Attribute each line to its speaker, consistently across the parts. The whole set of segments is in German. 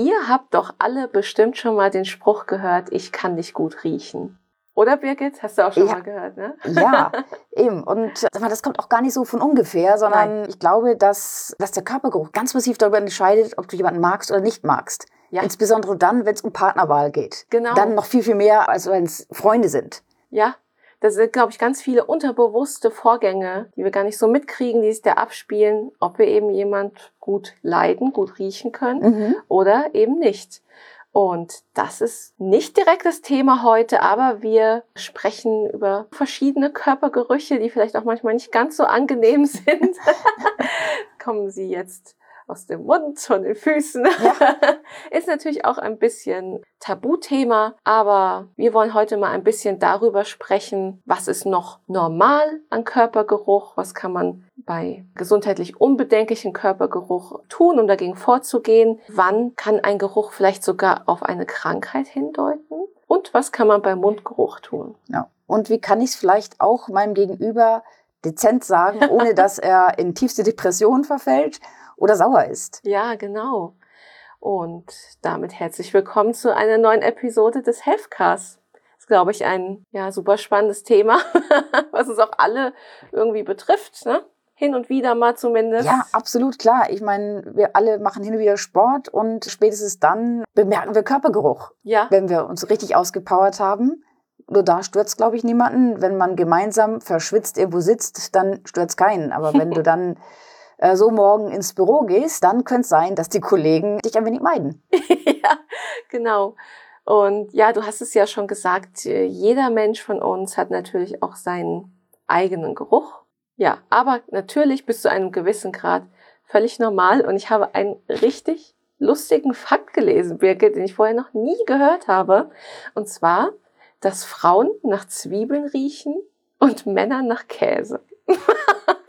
Speaker 1: Ihr habt doch alle bestimmt schon mal den Spruch gehört, ich kann dich gut riechen. Oder Birgit? Hast du auch schon ja. mal gehört, ne?
Speaker 2: Ja, eben. Und das kommt auch gar nicht so von ungefähr, sondern Nein. ich glaube, dass, dass der Körpergeruch ganz massiv darüber entscheidet, ob du jemanden magst oder nicht magst. Ja. Insbesondere dann, wenn es um Partnerwahl geht. Genau. Dann noch viel, viel mehr, als wenn es Freunde sind.
Speaker 1: Ja, das sind, glaube ich, ganz viele unterbewusste Vorgänge, die wir gar nicht so mitkriegen, die sich da abspielen, ob wir eben jemand gut leiden, gut riechen können mhm. oder eben nicht. Und das ist nicht direkt das Thema heute, aber wir sprechen über verschiedene Körpergerüche, die vielleicht auch manchmal nicht ganz so angenehm sind. Kommen Sie jetzt aus dem Mund, von den Füßen. Ja. Ist natürlich auch ein bisschen Tabuthema, aber wir wollen heute mal ein bisschen darüber sprechen, was ist noch normal an Körpergeruch, was kann man bei gesundheitlich unbedenklichen Körpergeruch tun, um dagegen vorzugehen, wann kann ein Geruch vielleicht sogar auf eine Krankheit hindeuten und was kann man beim Mundgeruch tun.
Speaker 2: Ja. Und wie kann ich es vielleicht auch meinem Gegenüber dezent sagen, ohne dass er in tiefste Depression verfällt oder sauer ist.
Speaker 1: Ja, genau. Und damit herzlich willkommen zu einer neuen Episode des Healthcasts. Das ist, glaube ich, ein ja, super spannendes Thema, was uns auch alle irgendwie betrifft. Ne? hin und wieder mal zumindest.
Speaker 2: Ja, absolut klar. Ich meine, wir alle machen hin und wieder Sport und spätestens dann bemerken wir Körpergeruch. Ja. Wenn wir uns richtig ausgepowert haben. Nur da stürzt, glaube ich, niemanden. Wenn man gemeinsam verschwitzt irgendwo sitzt, dann stürzt keinen. Aber wenn du dann äh, so morgen ins Büro gehst, dann könnte es sein, dass die Kollegen dich ein wenig meiden.
Speaker 1: ja, genau. Und ja, du hast es ja schon gesagt, jeder Mensch von uns hat natürlich auch seinen eigenen Geruch. Ja, aber natürlich bis zu einem gewissen Grad völlig normal. Und ich habe einen richtig lustigen Fakt gelesen, Birgit, den ich vorher noch nie gehört habe. Und zwar, dass Frauen nach Zwiebeln riechen und Männer nach Käse.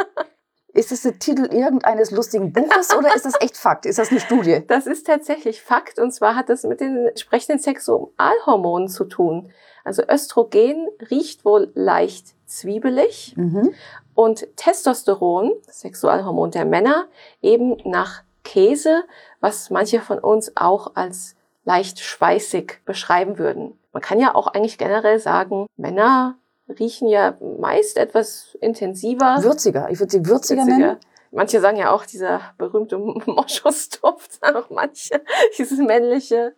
Speaker 2: Ist das der Titel irgendeines lustigen Buches oder ist das echt Fakt? Ist das eine Studie?
Speaker 1: Das ist tatsächlich Fakt und zwar hat das mit den entsprechenden Sexualhormonen zu tun. Also Östrogen riecht wohl leicht zwiebelig mhm. und Testosteron, Sexualhormon der Männer, eben nach Käse, was manche von uns auch als leicht schweißig beschreiben würden. Man kann ja auch eigentlich generell sagen, Männer riechen ja meist etwas intensiver.
Speaker 2: Würziger. Ich würde sie würziger, würziger, nennen.
Speaker 1: Manche sagen ja auch dieser berühmte Moschusduft, auch manche, dieses männliche.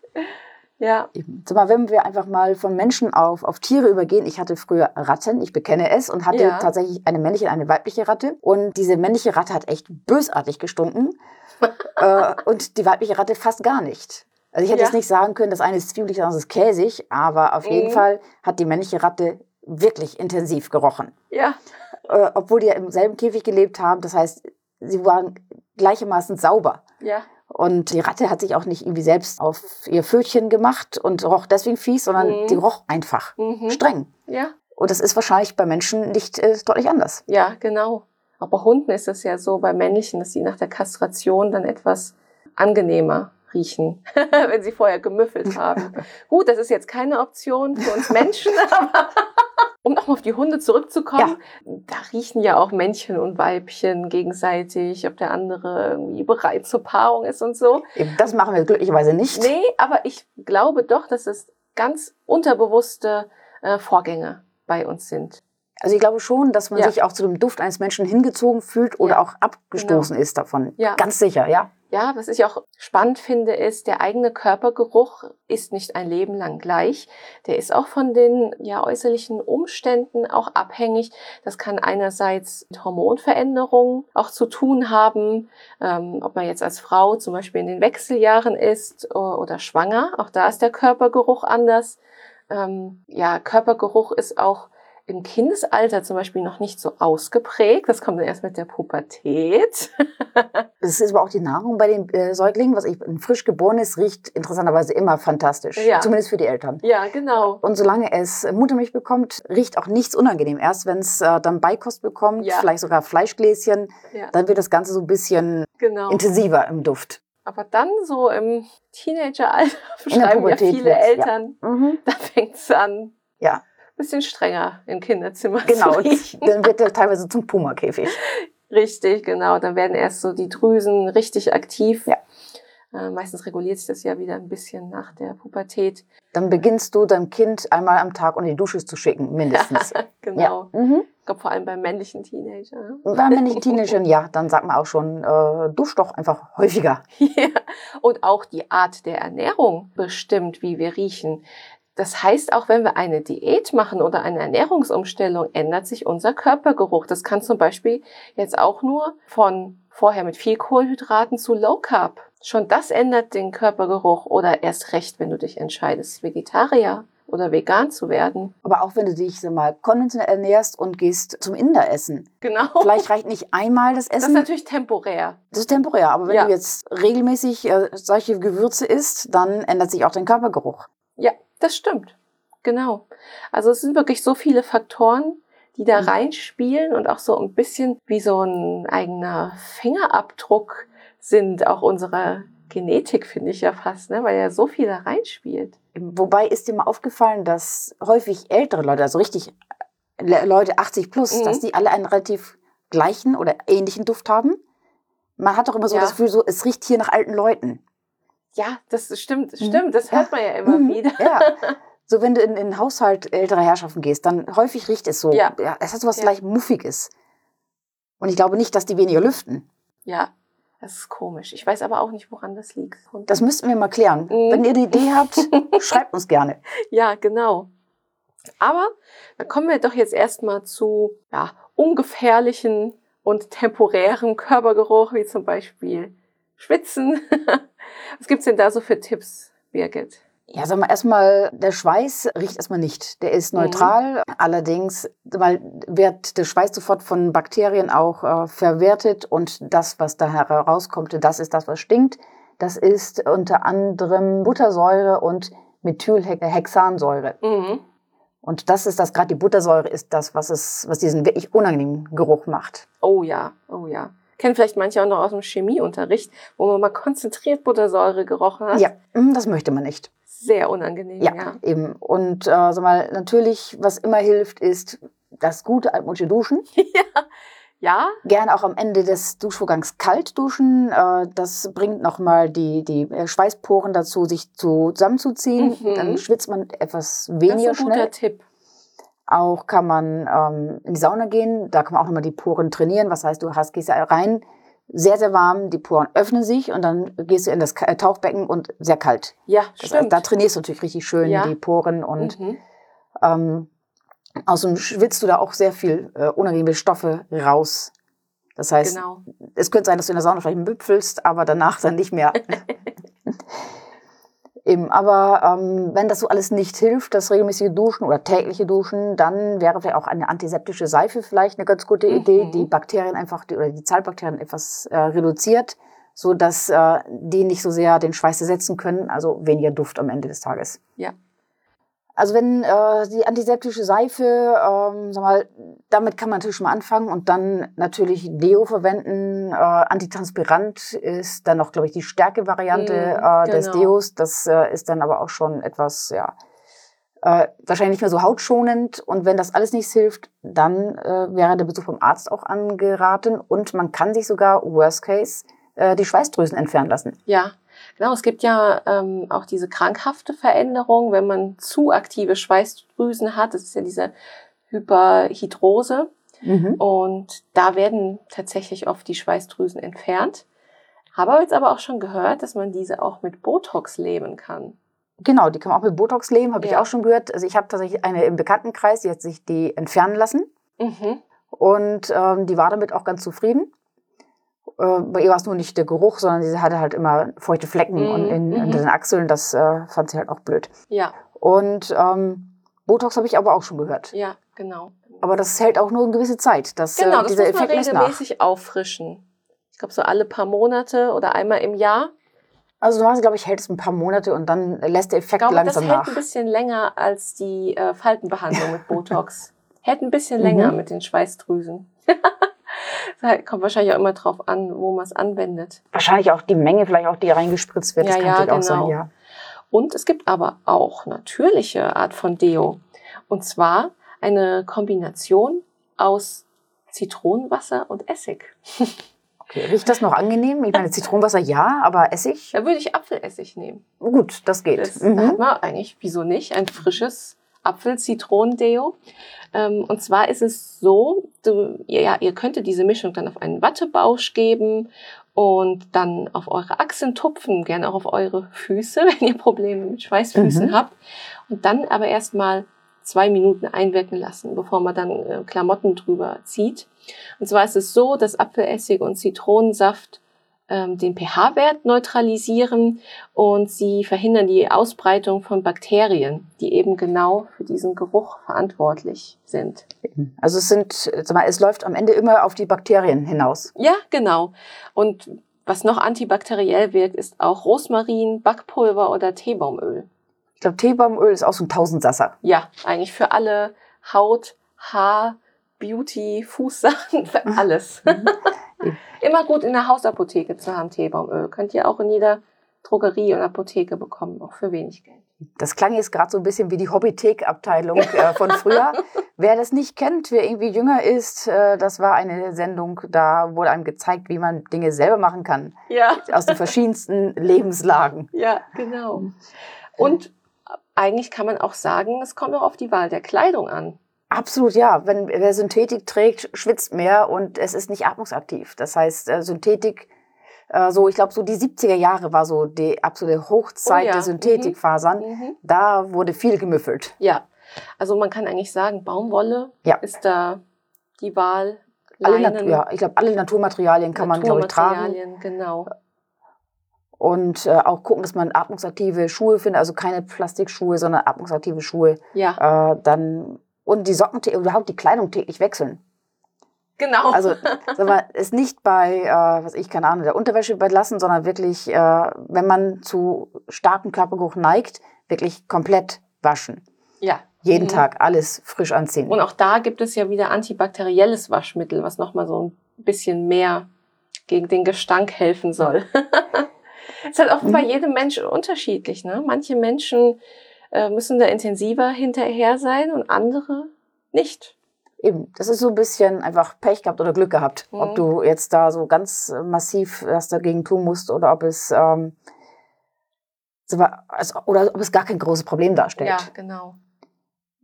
Speaker 1: Ja.
Speaker 2: Sag mal, wenn wir einfach mal von Menschen auf, auf Tiere übergehen. Ich hatte früher Ratten, ich bekenne es, und hatte ja. tatsächlich eine männliche und eine weibliche Ratte. Und diese männliche Ratte hat echt bösartig gestunken. äh, und die weibliche Ratte fast gar nicht. Also ich hätte ja. jetzt nicht sagen können, das eine ist zwiebelig, das andere ist käsig, aber auf jeden mhm. Fall hat die männliche Ratte wirklich intensiv gerochen.
Speaker 1: Ja.
Speaker 2: Äh, obwohl die ja im selben Käfig gelebt haben. Das heißt, sie waren gleichermaßen sauber.
Speaker 1: Ja.
Speaker 2: Und die Ratte hat sich auch nicht irgendwie selbst auf ihr Pfötchen gemacht und roch deswegen fies, sondern mhm. die roch einfach mhm. streng.
Speaker 1: Ja.
Speaker 2: Und das ist wahrscheinlich bei Menschen nicht äh, deutlich anders.
Speaker 1: Ja, genau. Auch bei Hunden ist es ja so, bei männlichen, dass sie nach der Kastration dann etwas angenehmer riechen, wenn sie vorher gemüffelt haben. Gut, das ist jetzt keine Option für uns Menschen, aber um nochmal auf die Hunde zurückzukommen, ja. da riechen ja auch Männchen und Weibchen gegenseitig, ob der andere irgendwie bereit zur Paarung ist und so.
Speaker 2: Das machen wir glücklicherweise nicht.
Speaker 1: Nee, aber ich glaube doch, dass es ganz unterbewusste äh, Vorgänge bei uns sind.
Speaker 2: Also ich glaube schon, dass man ja. sich auch zu dem Duft eines Menschen hingezogen fühlt oder ja, auch abgestoßen genau. ist davon. Ja. Ganz sicher, ja.
Speaker 1: Ja, was ich auch spannend finde, ist, der eigene Körpergeruch ist nicht ein Leben lang gleich. Der ist auch von den ja, äußerlichen Umständen auch abhängig. Das kann einerseits mit Hormonveränderungen auch zu tun haben, ähm, ob man jetzt als Frau zum Beispiel in den Wechseljahren ist oder, oder schwanger. Auch da ist der Körpergeruch anders. Ähm, ja, Körpergeruch ist auch im Kindesalter zum Beispiel noch nicht so ausgeprägt. Das kommt dann erst mit der Pubertät.
Speaker 2: das ist aber auch die Nahrung bei den äh, Säuglingen. Was ich, ein frisch geborenes riecht interessanterweise immer fantastisch. Ja. Zumindest für die Eltern.
Speaker 1: Ja, genau.
Speaker 2: Und solange es Muttermilch bekommt, riecht auch nichts unangenehm. Erst wenn es äh, dann Beikost bekommt, ja. vielleicht sogar Fleischgläschen, ja. dann wird das Ganze so ein bisschen genau. intensiver im Duft.
Speaker 1: Aber dann so im Teenageralter beschreiben ja viele Eltern, ja. Mhm. da fängt es an.
Speaker 2: Ja
Speaker 1: bisschen strenger im Kinderzimmer.
Speaker 2: Genau, dann wird er teilweise zum Puma-Käfig.
Speaker 1: Richtig, genau. Dann werden erst so die Drüsen richtig aktiv. Ja. Äh, meistens reguliert sich das ja wieder ein bisschen nach der Pubertät.
Speaker 2: Dann beginnst du dein Kind einmal am Tag unter die Dusche zu schicken, mindestens.
Speaker 1: genau. Ja. Mhm. Ich glaube vor allem bei männlichen Teenagern.
Speaker 2: Bei männlichen Teenagern, ja, dann sagt man auch schon, äh, dusch doch einfach häufiger.
Speaker 1: ja. Und auch die Art der Ernährung bestimmt, wie wir riechen. Das heißt, auch wenn wir eine Diät machen oder eine Ernährungsumstellung, ändert sich unser Körpergeruch. Das kann zum Beispiel jetzt auch nur von vorher mit viel Kohlenhydraten zu Low Carb Schon das ändert den Körpergeruch oder erst recht, wenn du dich entscheidest, Vegetarier oder vegan zu werden.
Speaker 2: Aber auch wenn du dich sag mal konventionell ernährst und gehst zum Inder essen.
Speaker 1: Genau.
Speaker 2: Vielleicht reicht nicht einmal das Essen. Das
Speaker 1: ist natürlich temporär.
Speaker 2: Das ist temporär, aber wenn ja. du jetzt regelmäßig äh, solche Gewürze isst, dann ändert sich auch dein Körpergeruch.
Speaker 1: Ja, das stimmt. Genau. Also es sind wirklich so viele Faktoren, die da mhm. reinspielen und auch so ein bisschen wie so ein eigener Fingerabdruck sind auch unsere Genetik, finde ich ja fast, ne? weil ja so viel da reinspielt.
Speaker 2: Wobei ist dir mal aufgefallen, dass häufig ältere Leute, also richtig äh, Leute 80 plus, mhm. dass die alle einen relativ gleichen oder ähnlichen Duft haben? Man hat doch immer so ja. das Gefühl, so, es riecht hier nach alten Leuten.
Speaker 1: Ja, das stimmt, mhm. stimmt, das hört man ja immer mhm. wieder.
Speaker 2: Ja. So, wenn du in, in den Haushalt älterer Herrschaften gehst, dann häufig riecht es so. Ja. ja es hat so was ja. leicht Muffiges. Und ich glaube nicht, dass die weniger lüften.
Speaker 1: Ja, das ist komisch. Ich weiß aber auch nicht, woran das liegt.
Speaker 2: Und das müssten wir mal klären. Mhm. Wenn ihr eine Idee habt, schreibt uns gerne.
Speaker 1: Ja, genau. Aber dann kommen wir doch jetzt erstmal zu ja, ungefährlichen und temporären Körpergeruch, wie zum Beispiel Schwitzen. Was gibt's denn da so für Tipps, Birgit?
Speaker 2: Ja, sag mal, erstmal, der Schweiß riecht erstmal nicht. Der ist mhm. neutral. Mhm. Allerdings mal, wird der Schweiß sofort von Bakterien auch äh, verwertet und das, was da herauskommt, das ist das, was stinkt. Das ist unter anderem Buttersäure und Methylhexansäure. Mhm. Und das ist das, gerade die Buttersäure ist das, was es, was diesen wirklich unangenehmen Geruch macht.
Speaker 1: Oh ja, oh ja. Kennen vielleicht manche auch noch aus dem Chemieunterricht, wo man mal konzentriert Buttersäure gerochen hat.
Speaker 2: Ja, mm, das möchte man nicht
Speaker 1: sehr unangenehm.
Speaker 2: Ja, ja. eben. Und äh, sag mal, natürlich, was immer hilft, ist das gute altmodische Duschen.
Speaker 1: ja. Ja.
Speaker 2: Gerne auch am Ende des Duschvorgangs kalt duschen. Äh, das bringt nochmal die, die äh, Schweißporen dazu, sich zusammenzuziehen. Mhm. Dann schwitzt man etwas weniger das ist ein
Speaker 1: schnell. Guter Tipp.
Speaker 2: Auch kann man ähm, in die Sauna gehen. Da kann man auch nochmal die Poren trainieren. Was heißt, du hast, gehst ja rein, sehr, sehr warm, die Poren öffnen sich und dann gehst du in das äh, Tauchbecken und sehr kalt.
Speaker 1: Ja,
Speaker 2: das stimmt. Heißt, da trainierst du natürlich richtig schön ja. die Poren und mhm. ähm, außerdem schwitzt du da auch sehr viel äh, unangenehme Stoffe raus. Das heißt, genau. es könnte sein, dass du in der Sauna vielleicht müpfelst, aber danach dann nicht mehr. Eben, aber ähm, wenn das so alles nicht hilft, das regelmäßige Duschen oder tägliche Duschen, dann wäre vielleicht auch eine antiseptische Seife vielleicht eine ganz gute Idee, mhm. die Bakterien einfach die, oder die Zahlbakterien etwas äh, reduziert, so dass äh, die nicht so sehr den Schweiß ersetzen können, also weniger Duft am Ende des Tages.
Speaker 1: Ja,
Speaker 2: also wenn äh, die antiseptische Seife, ähm, sag mal, damit kann man natürlich schon mal anfangen und dann natürlich Deo verwenden. Äh, Antitranspirant ist dann noch, glaube ich, die Stärke-Variante mm, äh, genau. des Deos. Das äh, ist dann aber auch schon etwas, ja, äh, wahrscheinlich nicht mehr so hautschonend. Und wenn das alles nichts hilft, dann äh, wäre der Besuch beim Arzt auch angeraten und man kann sich sogar, worst case, äh, die Schweißdrüsen entfernen lassen.
Speaker 1: Ja, Genau, es gibt ja ähm, auch diese krankhafte Veränderung, wenn man zu aktive Schweißdrüsen hat. Das ist ja diese Hyperhidrose. Mhm. Und da werden tatsächlich oft die Schweißdrüsen entfernt. Habe jetzt aber auch schon gehört, dass man diese auch mit Botox leben kann.
Speaker 2: Genau, die kann man auch mit Botox leben, habe ja. ich auch schon gehört. Also ich habe tatsächlich eine im Bekanntenkreis, die hat sich die entfernen lassen. Mhm. Und ähm, die war damit auch ganz zufrieden. Äh, bei ihr war es nur nicht der Geruch, sondern sie hatte halt immer feuchte Flecken mhm. und in, in, mhm. den Achseln. Das äh, fand sie halt auch blöd.
Speaker 1: Ja.
Speaker 2: Und ähm, Botox habe ich aber auch schon gehört.
Speaker 1: Ja, genau.
Speaker 2: Aber das hält auch nur eine gewisse Zeit. Dass,
Speaker 1: genau,
Speaker 2: äh,
Speaker 1: das dieser muss man Effekt regelmäßig auffrischen. Ich glaube so alle paar Monate oder einmal im Jahr.
Speaker 2: Also normalerweise, glaube ich, hält es ein paar Monate und dann lässt der Effekt
Speaker 1: ich glaube,
Speaker 2: langsam
Speaker 1: nach.
Speaker 2: Das
Speaker 1: hält ein bisschen länger als die äh, Faltenbehandlung mit Botox. hält ein bisschen länger mhm. mit den Schweißdrüsen. kommt wahrscheinlich auch immer drauf an, wo man es anwendet.
Speaker 2: Wahrscheinlich auch die Menge, vielleicht auch die reingespritzt wird.
Speaker 1: Ja,
Speaker 2: das
Speaker 1: kann ja,
Speaker 2: genau.
Speaker 1: auch sein, ja. Und es gibt aber auch natürliche Art von Deo. Und zwar eine Kombination aus Zitronenwasser und Essig.
Speaker 2: Okay. Riecht das noch angenehm? Ich meine, Zitronenwasser ja, aber Essig?
Speaker 1: Da würde ich Apfelessig nehmen.
Speaker 2: Gut, das geht.
Speaker 1: Das, mhm. Hat man eigentlich, wieso nicht, ein frisches Apfel-Zitronendeo. Ähm, und zwar ist es so, du, ja, ihr könntet diese Mischung dann auf einen Wattebausch geben und dann auf eure Achseln tupfen, gerne auch auf eure Füße, wenn ihr Probleme mit Schweißfüßen mhm. habt. Und dann aber erstmal zwei Minuten einwirken lassen, bevor man dann äh, Klamotten drüber zieht. Und zwar ist es so, dass Apfelessig und Zitronensaft ähm, den pH-Wert neutralisieren und sie verhindern die Ausbreitung von Bakterien, die eben genau für diesen Geruch verantwortlich sind.
Speaker 2: Also es sind, mal, es läuft am Ende immer auf die Bakterien hinaus.
Speaker 1: Ja, genau. Und was noch antibakteriell wirkt, ist auch Rosmarin, Backpulver oder Teebaumöl.
Speaker 2: Ich glaube, Teebaumöl ist auch so ein Tausendsasser.
Speaker 1: Ja, eigentlich für alle Haut, Haar, Beauty, Fußsachen, für alles. Mhm. Immer gut in der Hausapotheke zu haben, Teebaumöl. Könnt ihr auch in jeder Drogerie und Apotheke bekommen, auch für wenig Geld.
Speaker 2: Das klang jetzt gerade so ein bisschen wie die Hobbythek-Abteilung äh, von früher. wer das nicht kennt, wer irgendwie jünger ist, äh, das war eine Sendung, da wurde einem gezeigt, wie man Dinge selber machen kann.
Speaker 1: Ja.
Speaker 2: Aus den verschiedensten Lebenslagen.
Speaker 1: Ja, genau. Und eigentlich kann man auch sagen, es kommt auch auf die Wahl der Kleidung an.
Speaker 2: Absolut, ja. Wenn wer Synthetik trägt, schwitzt mehr und es ist nicht atmungsaktiv. Das heißt, äh, Synthetik, äh, so ich glaube, so die 70er Jahre war so die absolute Hochzeit oh ja. der Synthetikfasern. Mhm. mhm. Da wurde viel gemüffelt.
Speaker 1: Ja, also man kann eigentlich sagen, Baumwolle ja. ist da die Wahl.
Speaker 2: Alle ja, ich glaube, alle Naturmaterialien kann man, glaube ich, tragen.
Speaker 1: Naturmaterialien, genau.
Speaker 2: Und äh, auch gucken, dass man atmungsaktive Schuhe findet, also keine Plastikschuhe, sondern atmungsaktive Schuhe.
Speaker 1: Ja.
Speaker 2: Äh, dann und die Socken, überhaupt die Kleidung täglich wechseln.
Speaker 1: Genau.
Speaker 2: Also sag mal, ist nicht bei, äh, was ich keine Ahnung, der Unterwäsche überlassen, sondern wirklich, äh, wenn man zu starkem Körpergeruch neigt, wirklich komplett waschen.
Speaker 1: Ja.
Speaker 2: Jeden mhm. Tag alles frisch anziehen.
Speaker 1: Und auch da gibt es ja wieder antibakterielles Waschmittel, was nochmal so ein bisschen mehr gegen den Gestank helfen soll. ist halt auch mhm. bei jedem Menschen unterschiedlich. Ne? Manche Menschen äh, müssen da intensiver hinterher sein und andere nicht.
Speaker 2: Eben, das ist so ein bisschen einfach Pech gehabt oder Glück gehabt. Mhm. Ob du jetzt da so ganz massiv was dagegen tun musst oder ob es ähm, oder ob es gar kein großes Problem darstellt.
Speaker 1: Ja, genau.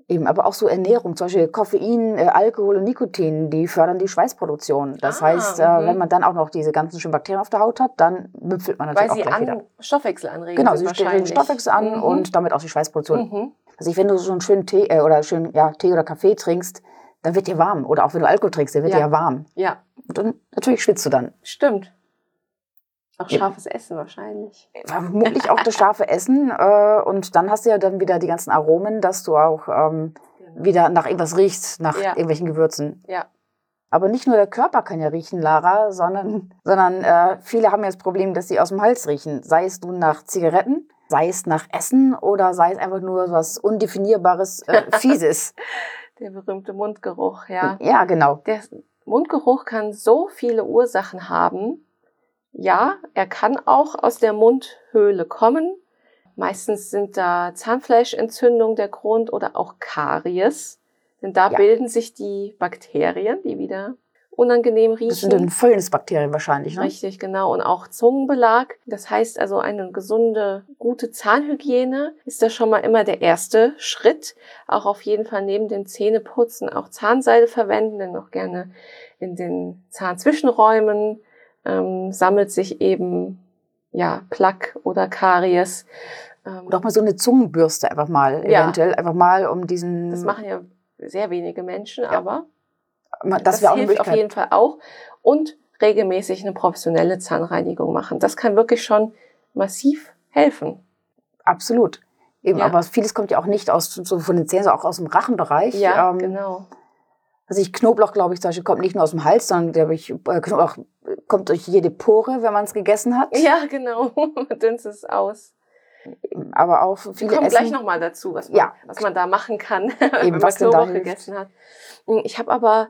Speaker 2: Eben, aber auch so Ernährung, zum Beispiel Koffein, äh, Alkohol und Nikotin, die fördern die Schweißproduktion. Das ah, heißt, äh, mhm. wenn man dann auch noch diese ganzen schönen Bakterien auf der Haut hat, dann müpfelt man natürlich
Speaker 1: Weil
Speaker 2: auch gleich
Speaker 1: an
Speaker 2: wieder.
Speaker 1: Stoffwechsel anregen.
Speaker 2: Genau, sie stellen den Stoffwechsel an mhm. und damit auch die Schweißproduktion. Mhm. Also wenn du so einen schönen Tee äh, oder schön ja, Tee oder Kaffee trinkst, dann wird dir warm. Oder auch wenn du Alkohol trinkst, dann wird ja. dir ja warm.
Speaker 1: Ja.
Speaker 2: Und dann natürlich schwitzt du dann.
Speaker 1: Stimmt. Auch scharfes. Essen wahrscheinlich.
Speaker 2: Vermutlich auch das scharfe Essen. Äh, und dann hast du ja dann wieder die ganzen Aromen, dass du auch ähm, genau. wieder nach irgendwas riechst, nach ja. irgendwelchen Gewürzen.
Speaker 1: Ja.
Speaker 2: Aber nicht nur der Körper kann ja riechen, Lara, sondern, sondern äh, viele haben ja das Problem, dass sie aus dem Hals riechen. Sei es nun nach Zigaretten, sei es nach Essen oder sei es einfach nur was Undefinierbares, äh, Fieses.
Speaker 1: der berühmte Mundgeruch, ja.
Speaker 2: Ja, genau.
Speaker 1: Der Mundgeruch kann so viele Ursachen haben, ja, er kann auch aus der Mundhöhle kommen. Meistens sind da Zahnfleischentzündung der Grund oder auch Karies. Denn da ja. bilden sich die Bakterien, die wieder unangenehm riechen. Das
Speaker 2: sind dann Fäulnisbakterien wahrscheinlich, ne?
Speaker 1: Richtig, genau. Und auch Zungenbelag. Das heißt also, eine gesunde, gute Zahnhygiene ist da schon mal immer der erste Schritt. Auch auf jeden Fall neben dem Zähneputzen auch Zahnseide verwenden, denn auch gerne in den Zahnzwischenräumen ähm, sammelt sich eben ja Plaque oder Karies.
Speaker 2: Ähm, oder auch mal so eine Zungenbürste einfach mal, ja. eventuell einfach mal um diesen.
Speaker 1: Das machen ja sehr wenige Menschen, ja. aber
Speaker 2: das, das hilft
Speaker 1: auf jeden Fall auch und regelmäßig eine professionelle Zahnreinigung machen. Das kann wirklich schon massiv helfen.
Speaker 2: Absolut. Eben, ja. aber vieles kommt ja auch nicht aus so von den Zähnen, sondern auch aus dem Rachenbereich.
Speaker 1: Ja, ähm, genau.
Speaker 2: Also ich Knoblauch, glaube ich, zum Beispiel, kommt nicht nur aus dem Hals, sondern glaube ich, äh, Knoblauch kommt durch jede Pore, wenn man es gegessen hat.
Speaker 1: Ja, genau. Dünnst es aus.
Speaker 2: Aber auch viele. Wir
Speaker 1: kommen essen. gleich nochmal dazu, was man, ja. was man da machen kann, Eben, wenn man Knoblauch gegessen hat. Ich habe aber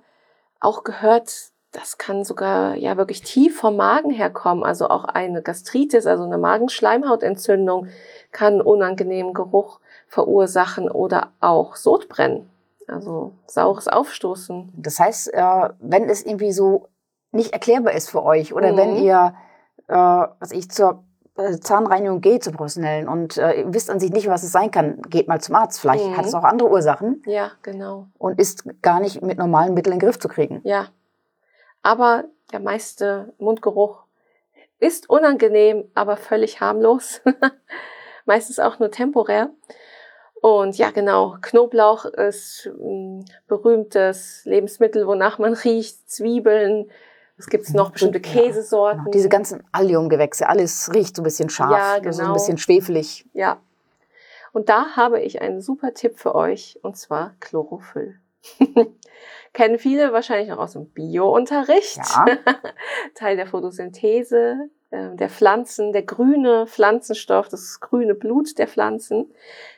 Speaker 1: auch gehört, das kann sogar ja wirklich tief vom Magen herkommen. Also auch eine Gastritis, also eine Magenschleimhautentzündung kann unangenehmen Geruch verursachen oder auch Sodbrennen. Also saures Aufstoßen.
Speaker 2: Das heißt, äh, wenn es irgendwie so nicht erklärbar ist für euch oder mhm. wenn ihr, äh, was ich zur äh, Zahnreinigung geht zur professionellen und äh, wisst an sich nicht, was es sein kann, geht mal zum Arzt. Vielleicht mhm. hat es auch andere Ursachen.
Speaker 1: Ja, genau.
Speaker 2: Und ist gar nicht mit normalen Mitteln in den Griff zu kriegen.
Speaker 1: Ja. Aber der meiste Mundgeruch ist unangenehm, aber völlig harmlos. Meistens auch nur temporär. Und ja, genau, Knoblauch ist ein berühmtes Lebensmittel, wonach man riecht, Zwiebeln, es gibt noch bestimmte Käsesorten.
Speaker 2: Genau. Diese ganzen Alliumgewächse, alles riecht so ein bisschen scharf, ja, genau. so ein genau. bisschen schwefelig.
Speaker 1: Ja. Und da habe ich einen super Tipp für euch, und zwar Chlorophyll. Kennen viele wahrscheinlich noch aus dem Bio-Unterricht. Ja. Teil der Photosynthese, der Pflanzen, der grüne Pflanzenstoff, das grüne Blut der Pflanzen,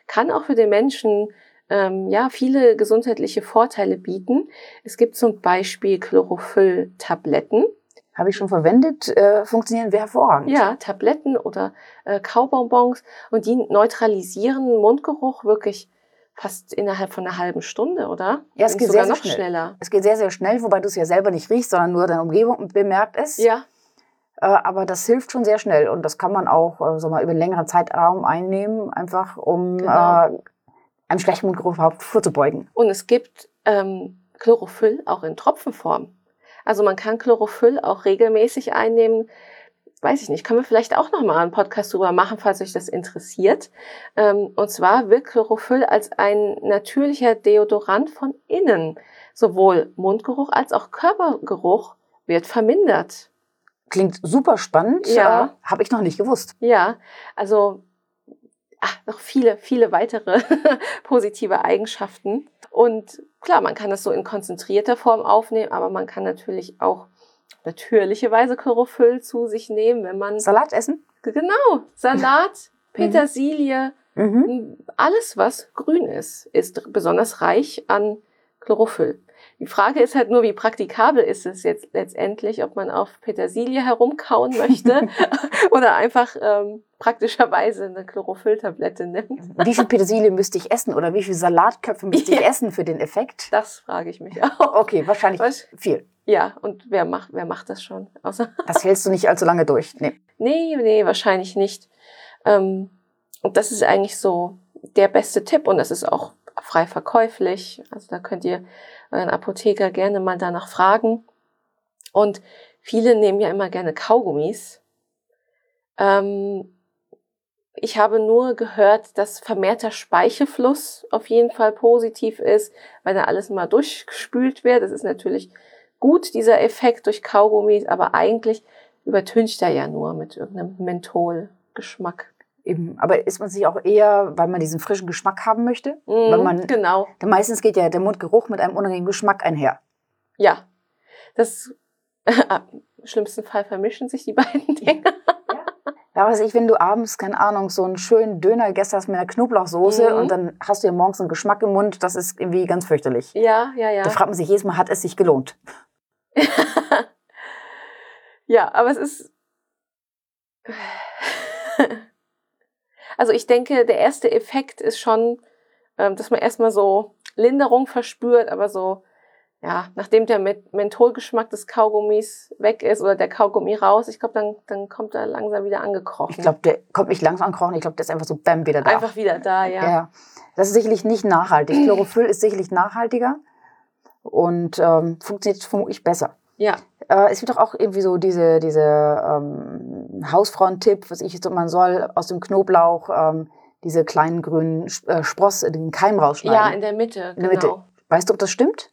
Speaker 1: kann auch für den Menschen ähm, ja, viele gesundheitliche Vorteile bieten. Es gibt zum Beispiel Chlorophyll-Tabletten.
Speaker 2: Habe ich schon verwendet, äh, funktionieren wir hervorragend.
Speaker 1: Ja, Tabletten oder äh, Kaubonbons und die neutralisieren Mundgeruch wirklich fast innerhalb von einer halben Stunde, oder?
Speaker 2: Ja, es geht sehr, sehr schnell. schneller. Es geht sehr, sehr schnell, wobei du es ja selber nicht riechst, sondern nur deine Umgebung bemerkt es.
Speaker 1: Ja.
Speaker 2: Äh, aber das hilft schon sehr schnell und das kann man auch äh, so mal über einen längeren Zeitraum einnehmen, einfach um genau. äh, einem schlechten Mundgeruch überhaupt vorzubeugen.
Speaker 1: Und es gibt ähm, Chlorophyll auch in Tropfenform. Also man kann Chlorophyll auch regelmäßig einnehmen. Weiß ich nicht, können wir vielleicht auch noch mal einen Podcast drüber machen, falls euch das interessiert. Ähm, und zwar wirkt Chlorophyll als ein natürlicher Deodorant von innen. Sowohl Mundgeruch als auch Körpergeruch wird vermindert.
Speaker 2: Klingt super spannend. Ja. Äh, Habe ich noch nicht gewusst.
Speaker 1: Ja, also ach, noch viele, viele weitere positive Eigenschaften. Und klar, man kann das so in konzentrierter Form aufnehmen, aber man kann natürlich auch natürlicherweise Chlorophyll zu sich nehmen, wenn man
Speaker 2: Salat essen.
Speaker 1: Genau, Salat, mhm. Petersilie, mhm. alles was grün ist, ist besonders reich an Chlorophyll. Die Frage ist halt nur, wie praktikabel ist es jetzt letztendlich, ob man auf Petersilie herumkauen möchte oder einfach ähm, praktischerweise eine Chlorophylltablette nimmt.
Speaker 2: Wie viel Petersilie müsste ich essen oder wie viel Salatköpfe müsste ich essen für den Effekt?
Speaker 1: Das frage ich mich auch.
Speaker 2: Okay, wahrscheinlich Was? viel.
Speaker 1: Ja, und wer macht, wer macht das schon?
Speaker 2: Außer das hältst du nicht allzu lange durch. Nee,
Speaker 1: nee, nee wahrscheinlich nicht. Ähm, und das ist eigentlich so der beste Tipp und das ist auch frei verkäuflich. Also da könnt ihr euren Apotheker gerne mal danach fragen. Und viele nehmen ja immer gerne Kaugummis. Ähm, ich habe nur gehört, dass vermehrter Speichelfluss auf jeden Fall positiv ist, weil da alles mal durchgespült wird. Das ist natürlich gut, dieser Effekt durch Kaugummis, aber eigentlich übertüncht er ja nur mit irgendeinem Mentholgeschmack.
Speaker 2: Eben, aber ist man sich auch eher, weil man diesen frischen Geschmack haben möchte?
Speaker 1: Mm, weil man, genau.
Speaker 2: Denn meistens geht ja der Mundgeruch mit einem unangenehmen Geschmack einher.
Speaker 1: Ja. Das äh, im schlimmsten Fall vermischen sich die beiden Dinge.
Speaker 2: Ja. ja, weiß ich, wenn du abends, keine Ahnung, so einen schönen Döner gegessen hast mit einer Knoblauchsoße mhm. und dann hast du ja morgens einen Geschmack im Mund, das ist irgendwie ganz fürchterlich.
Speaker 1: Ja, ja, ja.
Speaker 2: Da fragt man sich jedes Mal, hat es sich gelohnt?
Speaker 1: ja, aber es ist. Also ich denke, der erste Effekt ist schon, ähm, dass man erstmal so Linderung verspürt, aber so, ja, nachdem der Mentholgeschmack des Kaugummis weg ist oder der Kaugummi raus, ich glaube, dann, dann kommt er langsam wieder angekrochen.
Speaker 2: Ich glaube, der kommt nicht langsam angekrochen, ich glaube, der ist einfach so bam wieder da.
Speaker 1: Einfach wieder da, ja.
Speaker 2: ja. Das ist sicherlich nicht nachhaltig. Chlorophyll ist sicherlich nachhaltiger und ähm, funktioniert vermutlich besser.
Speaker 1: Ja.
Speaker 2: Äh, es gibt doch auch irgendwie so diese, diese ähm, Hausfrauentipp, was ich jetzt man soll aus dem Knoblauch ähm, diese kleinen grünen äh, Spross, den Keim rausschneiden.
Speaker 1: Ja, in der Mitte,
Speaker 2: in der genau. Mitte. Weißt du, ob das stimmt?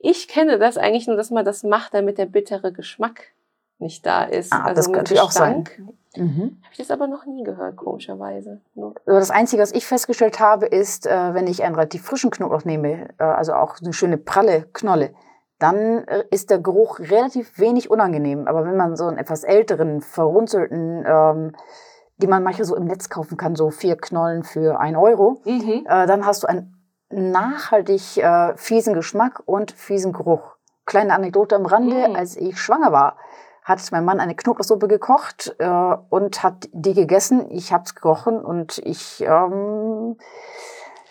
Speaker 1: Ich kenne das eigentlich nur, dass man das macht, damit der bittere Geschmack nicht da ist.
Speaker 2: Ah, also das könnte auch sein.
Speaker 1: Mhm. Habe ich das aber noch nie gehört, komischerweise.
Speaker 2: Nur. Das Einzige, was ich festgestellt habe, ist, äh, wenn ich einen relativ frischen Knoblauch nehme, äh, also auch eine schöne pralle Knolle, dann äh, ist der Geruch relativ wenig unangenehm. Aber wenn man so einen etwas älteren, verrunzelten, ähm, die man manchmal so im Netz kaufen kann, so vier Knollen für ein Euro, mhm. äh, dann hast du einen nachhaltig äh, fiesen Geschmack und fiesen Geruch. Kleine Anekdote am Rande, mhm. als ich schwanger war, hat mein Mann eine Knoblauchsuppe gekocht äh, und hat die gegessen. Ich habe es gerochen und ich ähm,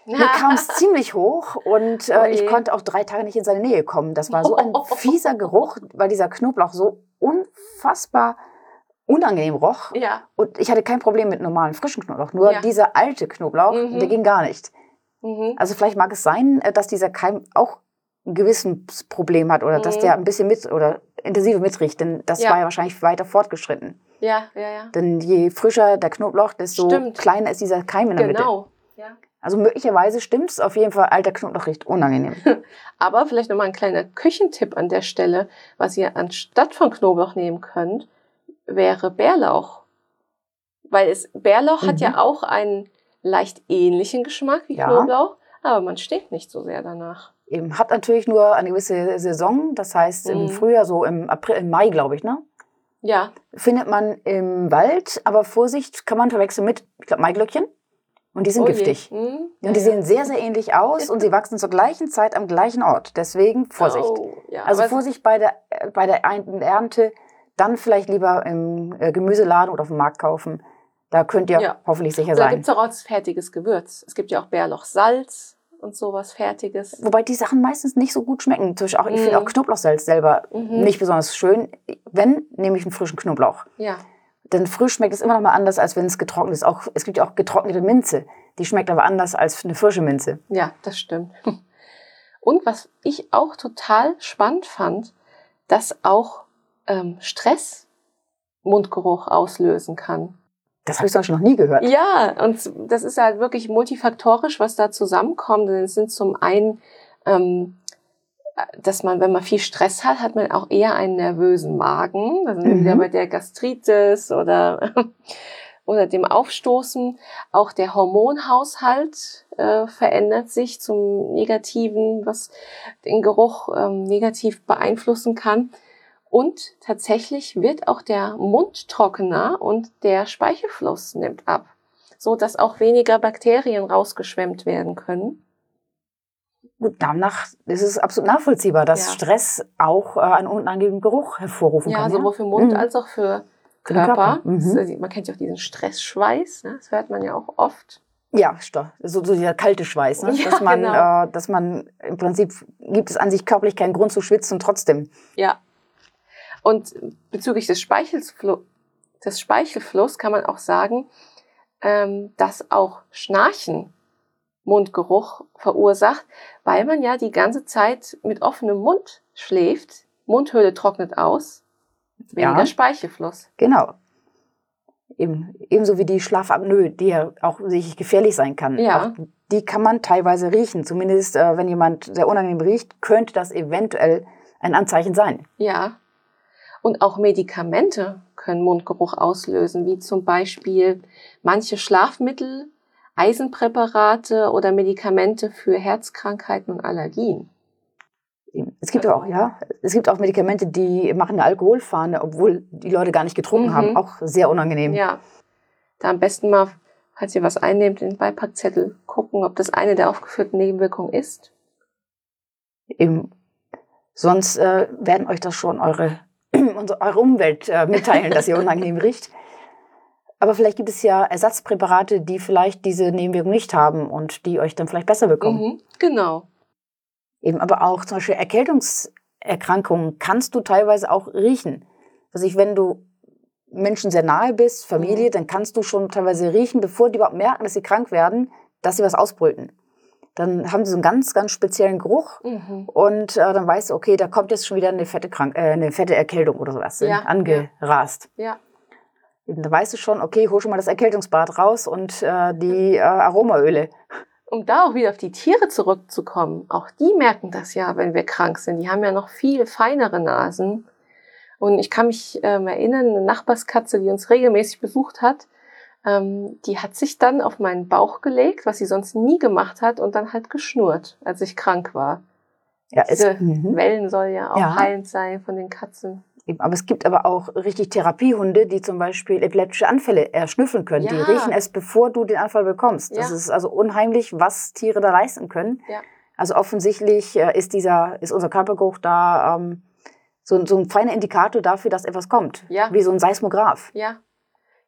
Speaker 2: mir kam es ziemlich hoch und äh, oh ich konnte auch drei Tage nicht in seine Nähe kommen. Das war so ein fieser Geruch, weil dieser Knoblauch so unfassbar unangenehm roch.
Speaker 1: Ja.
Speaker 2: Und ich hatte kein Problem mit normalen frischen Knoblauch. Nur ja. dieser alte Knoblauch, mhm. der ging gar nicht. Mhm. Also vielleicht mag es sein, äh, dass dieser Keim auch ein gewisses Problem hat oder mhm. dass der ein bisschen mit oder intensiver mitriecht, denn das ja. war ja wahrscheinlich weiter fortgeschritten.
Speaker 1: Ja, ja, ja.
Speaker 2: Denn je frischer der Knoblauch, desto Stimmt. kleiner ist dieser Keim in der
Speaker 1: genau.
Speaker 2: Mitte. Genau. Ja. Also möglicherweise stimmt es auf jeden Fall, alter Knoblauch riecht unangenehm.
Speaker 1: Aber vielleicht nochmal ein kleiner Küchentipp an der Stelle, was ihr anstatt von Knoblauch nehmen könnt, wäre Bärlauch. Weil es, Bärlauch mhm. hat ja mhm. auch einen leicht ähnlichen Geschmack wie ja. Knoblauch, aber man stinkt nicht so sehr danach.
Speaker 2: Eben, hat natürlich nur eine gewisse Saison, das heißt mhm. im Frühjahr, so im April, im Mai, glaube ich, ne?
Speaker 1: Ja.
Speaker 2: Findet man im Wald, aber Vorsicht, kann man verwechseln mit, ich glaube, Maiglöckchen. Und die sind oh giftig. Mhm. Und die sehen sehr, sehr ähnlich aus und sie wachsen zur gleichen Zeit am gleichen Ort. Deswegen Vorsicht. Oh, ja, also Vorsicht bei der, bei der Ernte, dann vielleicht lieber im äh, Gemüseladen oder auf dem Markt kaufen. Da könnt ihr ja. hoffentlich sicher sein. Da
Speaker 1: gibt es auch als fertiges Gewürz. Es gibt ja auch Bärlauchsalz und sowas Fertiges.
Speaker 2: Wobei die Sachen meistens nicht so gut schmecken. Auch, ich finde auch mhm. Knoblauchsalz selber mhm. nicht besonders schön. Wenn, nehme ich einen frischen Knoblauch.
Speaker 1: Ja.
Speaker 2: Denn frisch schmeckt es immer noch mal anders, als wenn es getrocknet ist. Auch, es gibt ja auch getrocknete Minze. Die schmeckt aber anders als eine frische Minze.
Speaker 1: Ja, das stimmt. Und was ich auch total spannend fand, dass auch ähm, Stress Mundgeruch auslösen kann.
Speaker 2: Das habe ich sonst noch nie gehört.
Speaker 1: Ja, und das ist halt wirklich multifaktorisch, was da zusammenkommt. Denn es sind zum einen, ähm, dass man, wenn man viel Stress hat, hat man auch eher einen nervösen Magen. Da sind wir mhm. wieder bei der Gastritis oder, oder dem Aufstoßen. Auch der Hormonhaushalt äh, verändert sich zum Negativen, was den Geruch ähm, negativ beeinflussen kann. Und tatsächlich wird auch der Mund trockener und der Speichelfluss nimmt ab, so dass auch weniger Bakterien rausgeschwemmt werden können.
Speaker 2: Gut, danach ist es absolut nachvollziehbar, dass ja. Stress auch äh, einen unangenehmen Geruch hervorrufen
Speaker 1: ja,
Speaker 2: kann.
Speaker 1: Sowohl für Mund mhm. als auch für Körper. Körper. Mhm. man kennt ja auch diesen Stressschweiß, ne? das hört man ja auch oft.
Speaker 2: Ja, so, so dieser kalte Schweiß, ne? Ja, dass man, genau. äh, dass man im Prinzip gibt es an sich körperlich keinen Grund zu schwitzen trotzdem.
Speaker 1: Ja, und bezüglich des, Speichelflu des Speichelfluss kann man auch sagen, ähm, dass auch Schnarchen Mundgeruch verursacht, weil man ja die ganze Zeit mit offenem Mund schläft. Mundhöhle trocknet aus, weniger ja, Speichelfluss.
Speaker 2: Genau. Eben, ebenso wie die Schlafapnoe, die ja auch sicherlich gefährlich sein kann.
Speaker 1: Ja.
Speaker 2: Auch die kann man teilweise riechen. Zumindest, äh, wenn jemand sehr unangenehm riecht, könnte das eventuell ein Anzeichen sein.
Speaker 1: Ja. Und auch Medikamente können Mundgeruch auslösen, wie zum Beispiel manche Schlafmittel, Eisenpräparate oder Medikamente für Herzkrankheiten und Allergien.
Speaker 2: Es gibt auch, ja, es gibt auch Medikamente, die machen eine Alkoholfahne, obwohl die Leute gar nicht getrunken mhm. haben. Auch sehr unangenehm.
Speaker 1: Ja. Da am besten mal, falls ihr was einnehmt, den Beipackzettel gucken, ob das eine der aufgeführten Nebenwirkungen ist.
Speaker 2: Eben. Sonst äh, werden euch das schon eure unsere, eure Umwelt äh, mitteilen, dass ihr unangenehm riecht. Aber vielleicht gibt es ja Ersatzpräparate, die vielleicht diese Nebenwirkung nicht haben und die euch dann vielleicht besser bekommen. Mhm,
Speaker 1: genau.
Speaker 2: Eben, aber auch zum Beispiel Erkältungserkrankungen kannst du teilweise auch riechen. Also ich, wenn du Menschen sehr nahe bist, Familie, mhm. dann kannst du schon teilweise riechen, bevor die überhaupt merken, dass sie krank werden, dass sie was ausbrüten dann haben sie so einen ganz, ganz speziellen Geruch mhm. und äh, dann weißt du, okay, da kommt jetzt schon wieder eine fette, Krank äh, eine fette Erkältung oder sowas ja. angerast.
Speaker 1: Ja.
Speaker 2: Da weißt du schon, okay, hol schon mal das Erkältungsbad raus und äh, die äh, Aromaöle.
Speaker 1: Um da auch wieder auf die Tiere zurückzukommen, auch die merken das ja, wenn wir krank sind. Die haben ja noch viel feinere Nasen. Und ich kann mich ähm, erinnern, eine Nachbarskatze, die uns regelmäßig besucht hat, ähm, die hat sich dann auf meinen Bauch gelegt, was sie sonst nie gemacht hat, und dann halt geschnurrt, als ich krank war. Ja, Diese es, mhm. Wellen soll ja auch ja. heilend sein von den Katzen.
Speaker 2: Aber es gibt aber auch richtig Therapiehunde, die zum Beispiel epileptische Anfälle erschnüffeln können. Ja. Die riechen es, bevor du den Anfall bekommst. Das ja. ist also unheimlich, was Tiere da leisten können.
Speaker 1: Ja.
Speaker 2: Also offensichtlich äh, ist dieser, ist unser Körpergeruch da ähm, so, so ein feiner Indikator dafür, dass etwas kommt. Wie so ein Seismograph.
Speaker 1: Ja.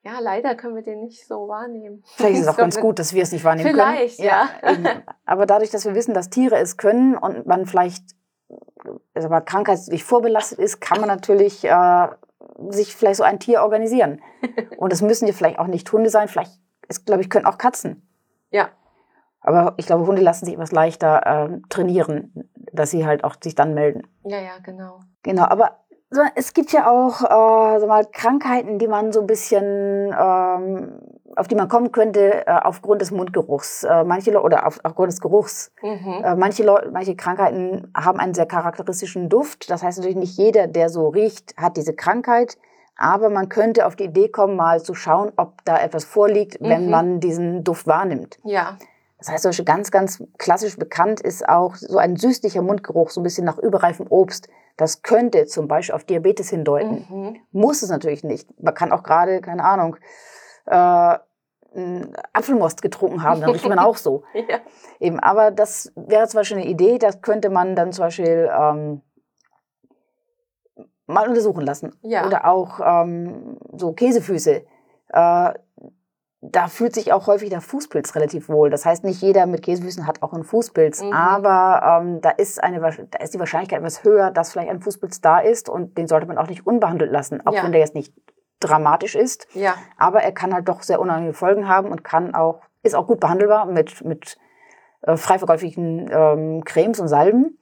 Speaker 1: Ja, leider können wir den nicht so wahrnehmen.
Speaker 2: Vielleicht ist es auch ganz gut, dass wir es nicht wahrnehmen
Speaker 1: vielleicht,
Speaker 2: können.
Speaker 1: Vielleicht,
Speaker 2: ja. Aber dadurch, dass wir wissen, dass Tiere es können und man vielleicht also mal krankheitlich vorbelastet ist, kann man natürlich äh, sich vielleicht so ein Tier organisieren. Und es müssen ja vielleicht auch nicht Hunde sein, vielleicht, glaube ich, können auch Katzen.
Speaker 1: Ja.
Speaker 2: Aber ich glaube, Hunde lassen sich etwas leichter äh, trainieren, dass sie halt auch sich dann melden.
Speaker 1: Ja, ja, genau.
Speaker 2: Genau, aber es gibt ja auch äh, so mal Krankheiten, die man so ein bisschen, ähm, auf die man kommen könnte äh, aufgrund des Mundgeruchs. Äh, manche Leute oder auf, aufgrund des Geruchs. Mhm. Äh, manche Leute, manche Krankheiten haben einen sehr charakteristischen Duft. Das heißt natürlich nicht jeder, der so riecht, hat diese Krankheit. Aber man könnte auf die Idee kommen, mal zu schauen, ob da etwas vorliegt, mhm. wenn man diesen Duft wahrnimmt.
Speaker 1: Ja.
Speaker 2: Das heißt, solche ganz, ganz klassisch bekannt ist auch so ein süßlicher Mundgeruch, so ein bisschen nach überreifem Obst. Das könnte zum Beispiel auf Diabetes hindeuten. Mhm. Muss es natürlich nicht. Man kann auch gerade, keine Ahnung, äh, Apfelmost getrunken haben, dann riecht man auch so. ja. Eben, aber das wäre zum Beispiel eine Idee, das könnte man dann zum Beispiel ähm, mal untersuchen lassen.
Speaker 1: Ja.
Speaker 2: Oder auch ähm, so Käsefüße. Äh, da fühlt sich auch häufig der Fußpilz relativ wohl. Das heißt, nicht jeder mit Käsefüßen hat auch einen Fußpilz, mhm. aber ähm, da, ist eine, da ist die Wahrscheinlichkeit etwas höher, dass vielleicht ein Fußpilz da ist und den sollte man auch nicht unbehandelt lassen, auch ja. wenn der jetzt nicht dramatisch ist.
Speaker 1: Ja.
Speaker 2: Aber er kann halt doch sehr unangenehme Folgen haben und kann auch, ist auch gut behandelbar mit, mit äh, frei verkäuflichen ähm, Cremes und Salben.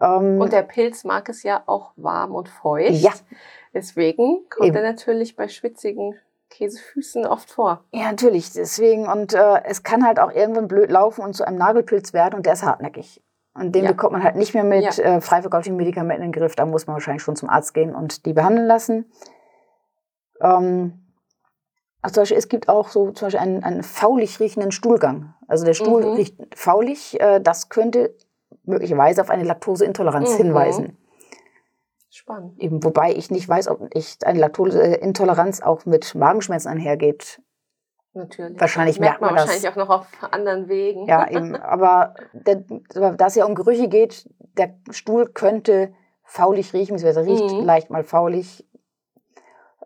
Speaker 1: Ähm, und der Pilz mag es ja auch warm und feucht.
Speaker 2: Ja.
Speaker 1: Deswegen kommt Eben. er natürlich bei schwitzigen Käsefüßen oft vor.
Speaker 2: Ja, natürlich. Deswegen. Und äh, es kann halt auch irgendwann blöd laufen und zu einem Nagelpilz werden und der ist hartnäckig. Und den ja. bekommt man halt nicht mehr mit ja. äh, frei verkauften Medikamenten in den Griff. Da muss man wahrscheinlich schon zum Arzt gehen und die behandeln lassen. Ähm, also zum Beispiel, es gibt auch so zum Beispiel einen, einen faulig riechenden Stuhlgang. Also der Stuhl mhm. riecht faulig. Äh, das könnte möglicherweise auf eine Laktoseintoleranz mhm. hinweisen.
Speaker 1: Spannend.
Speaker 2: Eben, wobei ich nicht weiß, ob ich eine Laktoseintoleranz auch mit Magenschmerzen einhergeht.
Speaker 1: Natürlich.
Speaker 2: Wahrscheinlich merkt man, man
Speaker 1: das. Wahrscheinlich auch noch auf anderen Wegen.
Speaker 2: Ja, eben. Aber der, da es ja um Gerüche geht, der Stuhl könnte faulig riechen, beziehungsweise riecht mhm. leicht mal faulig.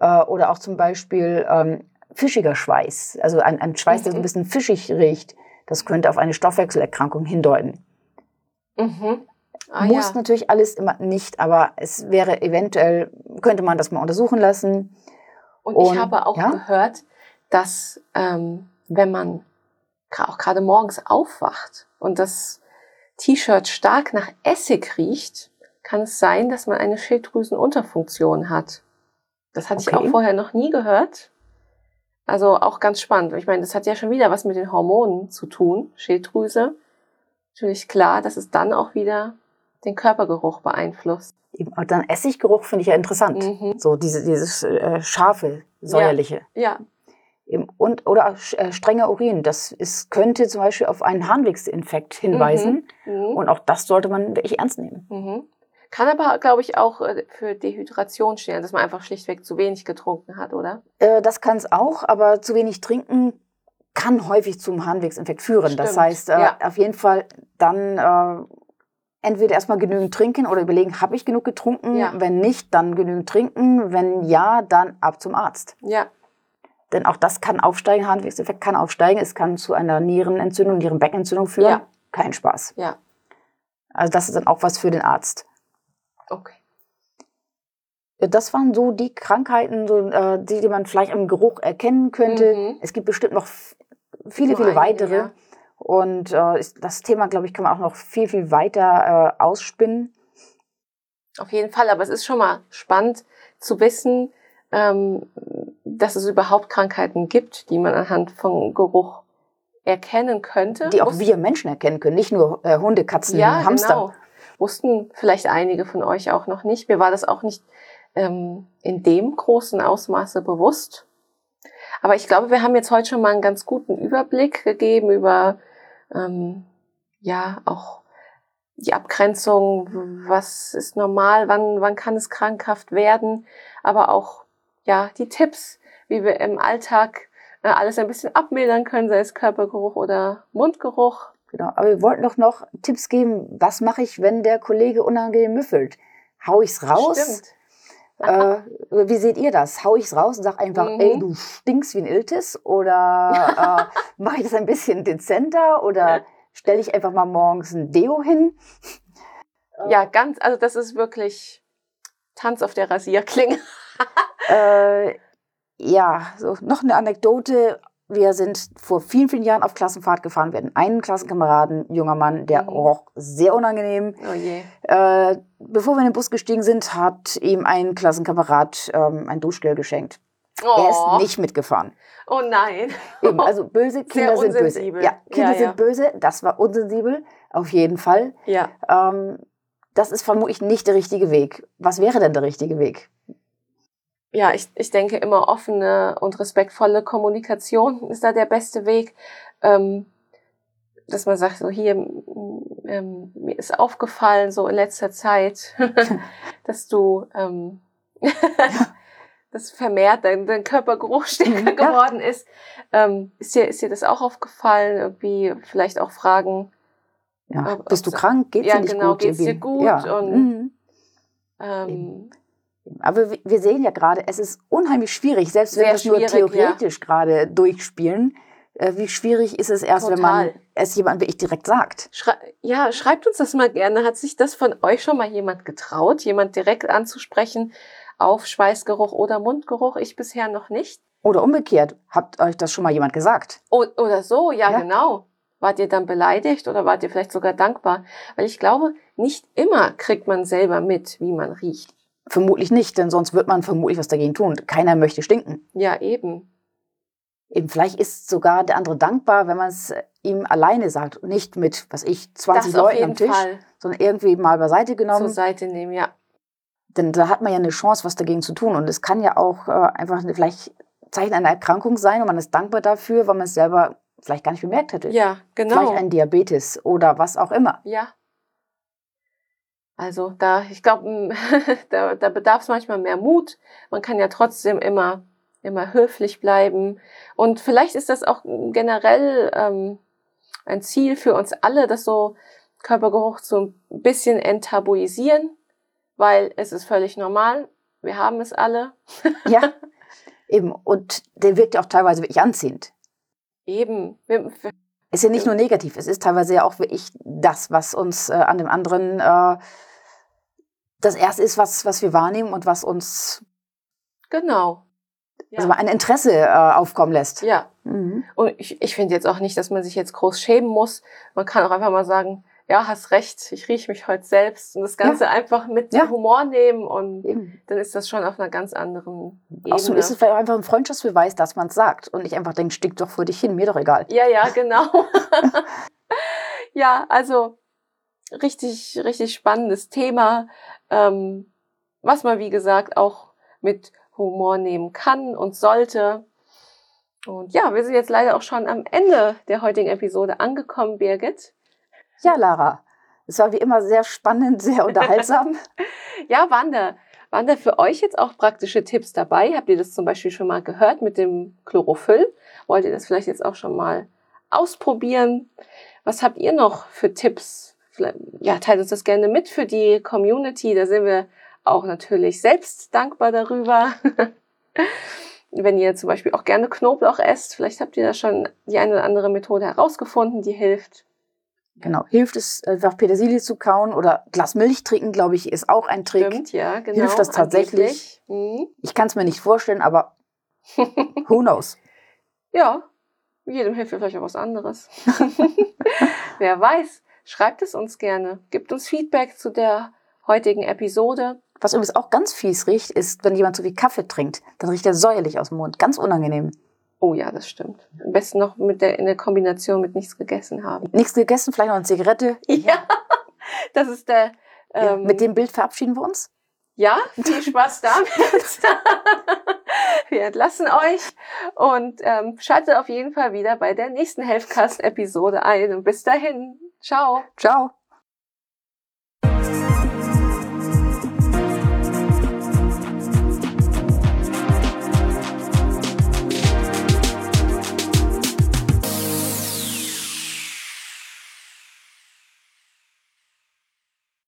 Speaker 2: Äh, oder auch zum Beispiel ähm, fischiger Schweiß. Also ein, ein Schweiß, mhm. der so ein mhm. bisschen fischig riecht. Das könnte auf eine Stoffwechselerkrankung hindeuten.
Speaker 1: Mhm.
Speaker 2: Ah, Muss ja. natürlich alles immer nicht, aber es wäre eventuell, könnte man das mal untersuchen lassen.
Speaker 1: Und, Und ich habe auch ja? gehört, dass ähm, wenn man auch gerade morgens aufwacht und das T-Shirt stark nach Essig riecht, kann es sein, dass man eine Schilddrüsenunterfunktion hat. Das hatte okay. ich auch vorher noch nie gehört. Also auch ganz spannend. Ich meine, das hat ja schon wieder was mit den Hormonen zu tun, Schilddrüse. Natürlich klar, dass es dann auch wieder den Körpergeruch beeinflusst.
Speaker 2: Und dann Essiggeruch finde ich ja interessant. Mhm. So diese, dieses äh, scharfe, säuerliche.
Speaker 1: Ja.
Speaker 2: ja. Und, oder äh, strenger Urin. Das ist, könnte zum Beispiel auf einen Harnwegsinfekt hinweisen. Mhm. Mhm. Und auch das sollte man wirklich ernst nehmen.
Speaker 1: Kann aber, glaube ich, auch äh, für Dehydration stehen, dass man einfach schlichtweg zu wenig getrunken hat, oder?
Speaker 2: Äh, das kann es auch, aber zu wenig trinken kann häufig zum Harnwegsinfekt führen. Stimmt. Das heißt, äh, ja. auf jeden Fall dann äh, entweder erstmal genügend trinken oder überlegen, habe ich genug getrunken? Ja. Wenn nicht, dann genügend trinken. Wenn ja, dann ab zum Arzt.
Speaker 1: Ja.
Speaker 2: Denn auch das kann aufsteigen, Harnwegseffekt kann aufsteigen. Es kann zu einer Nierenentzündung, Nierenbeckenentzündung führen. Ja. Kein Spaß.
Speaker 1: Ja.
Speaker 2: Also das ist dann auch was für den Arzt.
Speaker 1: Okay.
Speaker 2: Das waren so die Krankheiten, so, äh, die, die man vielleicht am Geruch erkennen könnte. Mhm. Es gibt bestimmt noch viele, so viele einige, weitere. Ja. Und äh, das Thema, glaube ich, kann man auch noch viel, viel weiter äh, ausspinnen.
Speaker 1: Auf jeden Fall, aber es ist schon mal spannend zu wissen, ähm, dass es überhaupt Krankheiten gibt, die man anhand von Geruch erkennen könnte.
Speaker 2: Die auch wir Menschen erkennen können, nicht nur äh, Hunde, Katzen, ja, Hamster. Genau.
Speaker 1: Wussten vielleicht einige von euch auch noch nicht. Mir war das auch nicht ähm, in dem großen Ausmaße bewusst. Aber ich glaube, wir haben jetzt heute schon mal einen ganz guten Überblick gegeben über ähm, ja auch die Abgrenzung, was ist normal, wann, wann kann es krankhaft werden, aber auch ja die Tipps, wie wir im Alltag äh, alles ein bisschen abmildern können, sei es Körpergeruch oder Mundgeruch.
Speaker 2: Genau, aber wir wollten doch noch Tipps geben, was mache ich, wenn der Kollege unangenehm müffelt? Hau ich's raus?
Speaker 1: Stimmt.
Speaker 2: äh, wie seht ihr das? Hau ich's raus und sag einfach, mhm. ey, du stinkst wie ein Iltis? Oder äh, mache ich das ein bisschen dezenter? Oder stelle ich einfach mal morgens ein Deo hin?
Speaker 1: Ja, ganz, also das ist wirklich Tanz auf der Rasierklinge.
Speaker 2: äh, ja, so noch eine Anekdote. Wir sind vor vielen, vielen Jahren auf Klassenfahrt gefahren. Wir hatten einen Klassenkameraden, junger Mann, der mhm. roch sehr unangenehm.
Speaker 1: Oh je.
Speaker 2: Äh, bevor wir in den Bus gestiegen sind, hat ihm ein Klassenkamerad ähm, ein Duschgel geschenkt. Oh. Er ist oh. nicht mitgefahren.
Speaker 1: Oh nein.
Speaker 2: Eben, also böse Kinder sind böse. Ja, Kinder ja, ja. sind böse. Das war unsensibel, auf jeden Fall.
Speaker 1: Ja.
Speaker 2: Ähm, das ist vermutlich nicht der richtige Weg. Was wäre denn der richtige Weg?
Speaker 1: Ja, ich, ich denke immer offene und respektvolle Kommunikation ist da der beste Weg. Ähm, dass man sagt, so hier, ähm, mir ist aufgefallen, so in letzter Zeit, dass du ähm, das vermehrt dein, dein Körpergeruch stärker ja. geworden ist. Ähm, ist, dir, ist dir das auch aufgefallen? Irgendwie vielleicht auch fragen.
Speaker 2: Ja, ob, bist du krank? Geht's ja, dir nicht genau, gut?
Speaker 1: Geht's dir gut? Ja. Und, mhm. ähm,
Speaker 2: aber wir sehen ja gerade, es ist unheimlich schwierig, selbst wenn wir es nur theoretisch ja. gerade durchspielen. Äh, wie schwierig ist es erst, Total. wenn man es jemand wirklich direkt sagt?
Speaker 1: Schrei ja, schreibt uns das mal gerne. Hat sich das von euch schon mal jemand getraut, jemand direkt anzusprechen auf Schweißgeruch oder Mundgeruch? Ich bisher noch nicht.
Speaker 2: Oder umgekehrt, habt euch das schon mal jemand gesagt?
Speaker 1: O oder so, ja, ja, genau. Wart ihr dann beleidigt oder wart ihr vielleicht sogar dankbar? Weil ich glaube, nicht immer kriegt man selber mit, wie man riecht.
Speaker 2: Vermutlich nicht, denn sonst wird man vermutlich was dagegen tun. Keiner möchte stinken.
Speaker 1: Ja, eben.
Speaker 2: Eben, vielleicht ist sogar der andere dankbar, wenn man es ihm alleine sagt und nicht mit, was ich, 20 das Leuten am Tisch, Fall. sondern irgendwie mal beiseite genommen.
Speaker 1: Zur Seite nehmen, ja.
Speaker 2: Denn da hat man ja eine Chance, was dagegen zu tun. Und es kann ja auch äh, einfach eine, vielleicht Zeichen einer Erkrankung sein und man ist dankbar dafür, weil man es selber vielleicht gar nicht bemerkt hätte.
Speaker 1: Ja, genau.
Speaker 2: Vielleicht ein Diabetes oder was auch immer.
Speaker 1: Ja, also da, ich glaube, da, da bedarf es manchmal mehr Mut. Man kann ja trotzdem immer, immer höflich bleiben. Und vielleicht ist das auch generell ähm, ein Ziel für uns alle, das so Körpergeruch so ein bisschen enttabuisieren, weil es ist völlig normal. Wir haben es alle.
Speaker 2: ja, eben. Und der wirkt ja auch teilweise wirklich anziehend.
Speaker 1: Eben.
Speaker 2: Ist ja nicht nur negativ, es ist teilweise ja auch wirklich das, was uns äh, an dem anderen äh, das erste ist, was, was wir wahrnehmen und was uns
Speaker 1: genau
Speaker 2: ja. also ein Interesse äh, aufkommen lässt.
Speaker 1: Ja. Mhm. Und ich, ich finde jetzt auch nicht, dass man sich jetzt groß schämen muss. Man kann auch einfach mal sagen, ja, hast recht, ich rieche mich heute selbst und das Ganze ja. einfach mit ja. Humor nehmen und Eben. dann ist das schon auf einer ganz anderen Ebene.
Speaker 2: Außerdem ist es vielleicht einfach ein Freundschaftsbeweis, dass man es sagt und nicht einfach denkt, stick doch vor dich hin, mir doch egal.
Speaker 1: Ja, ja, genau. ja, also richtig, richtig spannendes Thema ähm, was man, wie gesagt, auch mit Humor nehmen kann und sollte. Und ja, wir sind jetzt leider auch schon am Ende der heutigen Episode angekommen, Birgit.
Speaker 2: Ja, Lara. Es war wie immer sehr spannend, sehr unterhaltsam.
Speaker 1: ja, waren da, waren da für euch jetzt auch praktische Tipps dabei? Habt ihr das zum Beispiel schon mal gehört mit dem Chlorophyll? Wollt ihr das vielleicht jetzt auch schon mal ausprobieren? Was habt ihr noch für Tipps ja, teilt uns das gerne mit für die Community. Da sind wir auch natürlich selbst dankbar darüber. Wenn ihr zum Beispiel auch gerne Knoblauch esst, vielleicht habt ihr da schon die eine oder andere Methode herausgefunden, die hilft.
Speaker 2: Genau, hilft es einfach Petersilie zu kauen oder Glas Milch trinken, glaube ich, ist auch ein Trick.
Speaker 1: Stimmt, ja, genau.
Speaker 2: Hilft das tatsächlich? Mhm. Ich kann es mir nicht vorstellen, aber who knows?
Speaker 1: Ja, jedem hilft vielleicht auch was anderes. Wer weiß. Schreibt es uns gerne. Gibt uns Feedback zu der heutigen Episode.
Speaker 2: Was übrigens auch ganz fies riecht, ist, wenn jemand so viel Kaffee trinkt, dann riecht er säuerlich aus dem Mund. Ganz unangenehm.
Speaker 1: Oh ja, das stimmt. Am besten noch mit der, in der Kombination mit nichts gegessen haben.
Speaker 2: Nichts gegessen, vielleicht noch eine Zigarette.
Speaker 1: Ja, das ist der.
Speaker 2: Ähm, ja, mit dem Bild verabschieden wir uns.
Speaker 1: Ja, viel Spaß damit. wir entlassen euch und ähm, schaltet auf jeden Fall wieder bei der nächsten Healthcast-Episode ein. Und bis dahin, Ciao.
Speaker 2: Ciao.